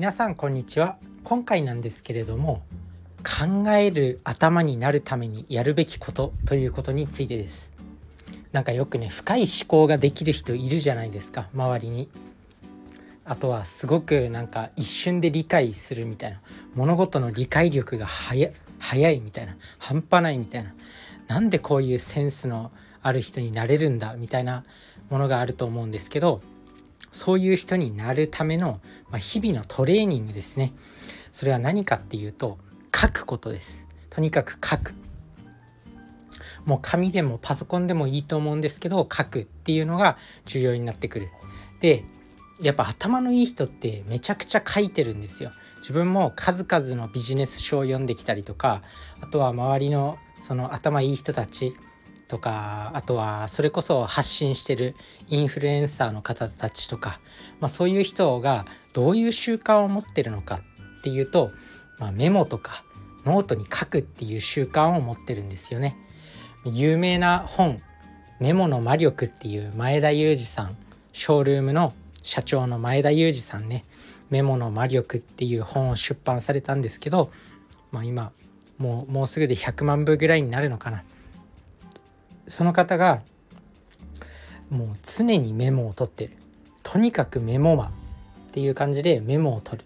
皆さんこんにちは。今回なんですけれども考える頭になるためにやるべきことということについてです。なんかよくね深い思考ができる人いるじゃないですか周りに。あとはすごくなんか一瞬で理解するみたいな物事の理解力が早いみたいな半端ないみたいな。なんでこういうセンスのある人になれるんだみたいなものがあると思うんですけどそういう人になるための、まあ、日々のトレーニングですね。それは何かっていうと書くことです。とにかく書く。もう紙でもパソコンでもいいと思うんですけど書くっていうのが重要になってくる。でやっぱ頭のいい人ってめちゃくちゃ書いてるんですよ。自分も数々のビジネス書を読んできたりとかあとは周りのその頭いい人たちとかあとはそれこそ発信してるインフルエンサーの方たちとか、まあ、そういう人がどういう習慣を持ってるのかっていうと、まあ、メモとかノートに書くっていう習慣を持ってるんですよね。有名な本「メモの魔力」っていう前田裕二さんショールームの社長の前田裕二さんね「メモの魔力」っていう本を出版されたんですけど、まあ、今もうもうすぐで100万部ぐらいになるのかな。その方がもう常にメモを取ってる。とにかくメモマっていう感じでメモを取る。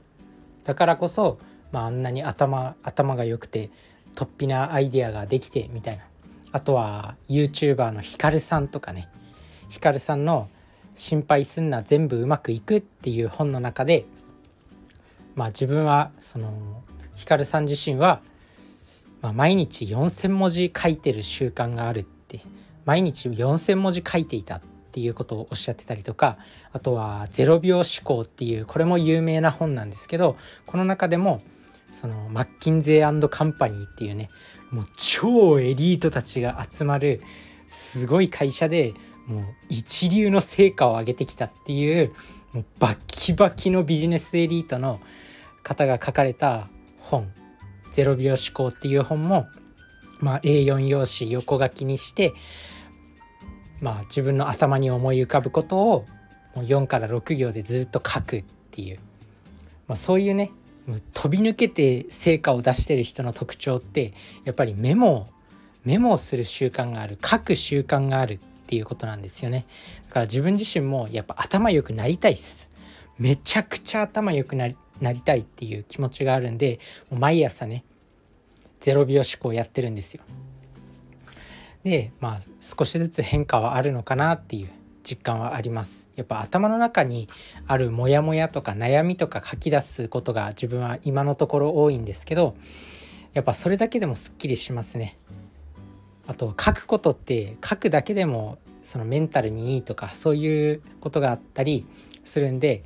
だからこそ、まあ、あんなに頭頭が良くて突飛なアイデアができてみたいな。あとは YouTuber のヒカルさんとかね。ヒカルさんの「心配すんな全部うまくいく」っていう本の中でまあ自分はそのヒカルさん自身は、まあ、毎日4,000文字書いてる習慣があるっ毎日4,000文字書いていたっていうことをおっしゃってたりとかあとは「0秒思考」っていうこれも有名な本なんですけどこの中でもそのマッキンゼーカンパニーっていうねもう超エリートたちが集まるすごい会社でもう一流の成果を上げてきたっていうもうバッキバキのビジネスエリートの方が書かれた本「0秒思考」っていう本も、まあ、A4 用紙横書きにしてまあ、自分の頭に思い浮かぶことをもう4から6行でずっと書くっていう、まあ、そういうね飛び抜けて成果を出してる人の特徴ってやっぱりメモをメモをする習慣がある書く習慣があるっていうことなんですよね。だから自分自身もやっぱ頭良くなりたいっす。めちゃくちゃ頭良くなりなりたいっていう気持ちがあるんでもう毎朝ね0秒思考やってるんですよ。でまあ少しずつ変化はあるのかなっていう実感はあります。やっぱ頭の中にあるモヤモヤとか悩みとか書き出すことが自分は今のところ多いんですけどやっぱそれだけでもすっきりしますね。あと書くことって書くだけでもそのメンタルにいいとかそういうことがあったりするんで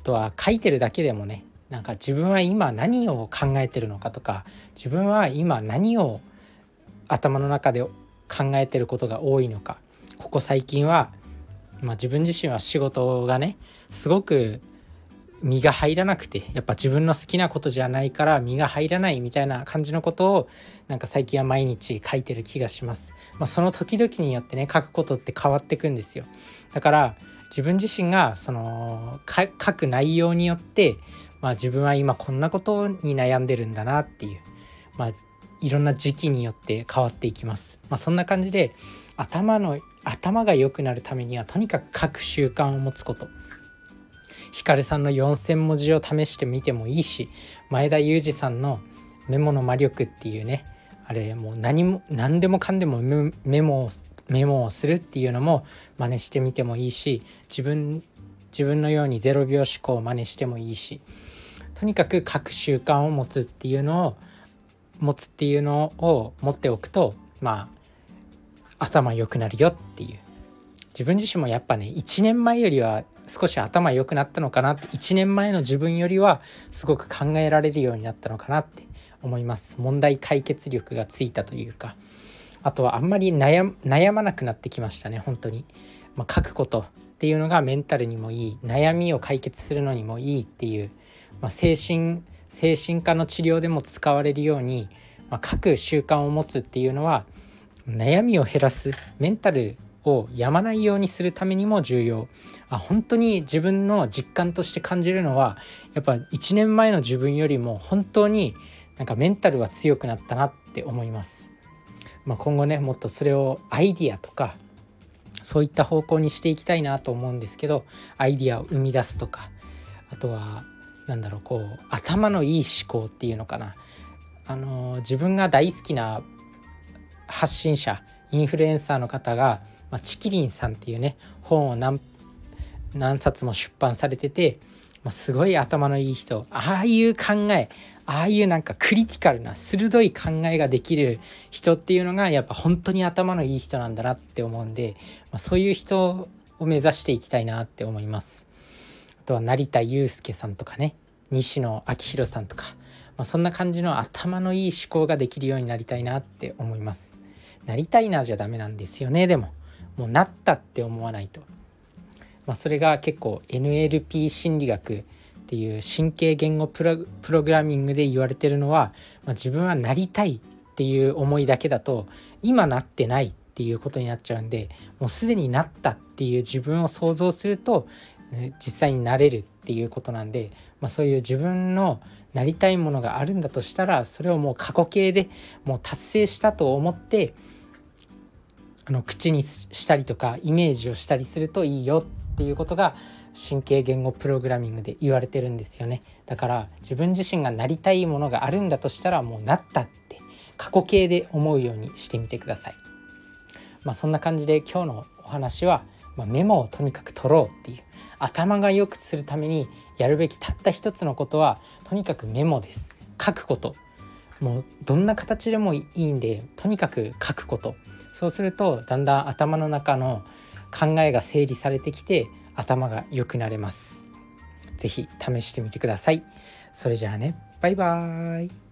あとは書いてるだけでもねなんか自分は今何を考えてるのかとか自分は今何を頭の中で考えてることが多いのかここ最近は、まあ、自分自身は仕事がねすごく身が入らなくてやっぱ自分の好きなことじゃないから身が入らないみたいな感じのことをなんか最近は毎日書いてる気がします。まあ、その時々によってね書くことって変わってくんですよ。だから自分自身がその書く内容によって、まあ、自分は今こんなことに悩んでるんだなっていう、まあ、いろんな時期によって変わっていきます。まあ、そんな感じで頭の頭が良くなるためにはとにかく書く習慣を持つこと。ヒカルさんの4,000文字を試してみてもいいし前田裕二さんの「メモの魔力」っていうねあれもう何も何でもかんでもメモをメモをするっていうのも真似してみてもいいし自分自分のように0秒思考を真似してもいいしとにかく書く習慣を持つっていうのを持つっていうのを持っておくとまあ頭良くなるよっていう。自分自身もやっぱね1年前よりは少し頭良くなったのかなって1年前の自分よりはすごく考えられるようになったのかなって思います。問題解決力がついたというか。あとはあんまり悩まなくなってきましたね本当に、まあ、書くことっていうのがメンタルにもいい。悩みを解決するのにもいいっていう、まあ、精神精神科の治療でも使われるように、まあ、書く習慣を持つっていうのは悩みを減らすメンタルをやまないようにするためにも重要。あ本当に自分の実感として感じるのはやっぱ1年前の自分よりも本当になんかメンタルは強くなったなって思います、まあ、今後ねもっとそれをアイディアとかそういった方向にしていきたいなと思うんですけどアイディアを生み出すとかあとはなんだろうこう頭のいい思考っていうのかなあの自分が大好きな発信者インフルエンサーの方が、まあ、チキリンさんっていうね本を何何冊も出版されてて、まあ、すごい頭のいい人ああいう考えああいうなんかクリティカルな鋭い考えができる人っていうのがやっぱ本当に頭のいい人なんだなって思うんで、まあ、そういう人を目指していきたいなって思います。あとは成田悠介さんとかね西野昭弘さんとか、まあ、そんな感じの頭のいい思考ができるようになりたいなって思います。なりたいなじゃダメなんですよねでももうなったって思わないと、まあ、それが結構 NLP 心理学っていう神経言語プログラミングで言われてるのは、まあ、自分はなりたいっていう思いだけだと今なってないっていうことになっちゃうんでもうすでになったっていう自分を想像すると実際になれるっていうことなんで、まあ、そういう自分のなりたいものがあるんだとしたらそれをもう過去形でもう達成したと思ってあの口にしたりとかイメージをしたりするといいよっていうことが神経言語プログラミングで言われてるんですよね。だから自分自身がなりたいものがあるんだとしたらもうなったって過去形で思うようにしてみてください。まあそんな感じで今日のお話は、まあ、メモをとにかく取ろうっていう頭が良くするためにやるべきたった一つのことはとにかくメモです。書くこと。もうどんな形でもいいんでとにかく書くこと。そうするとだんだん頭の中の考えが整理されてきて頭が良くなれます。是非試してみてください。それじゃあね。バイバーイ。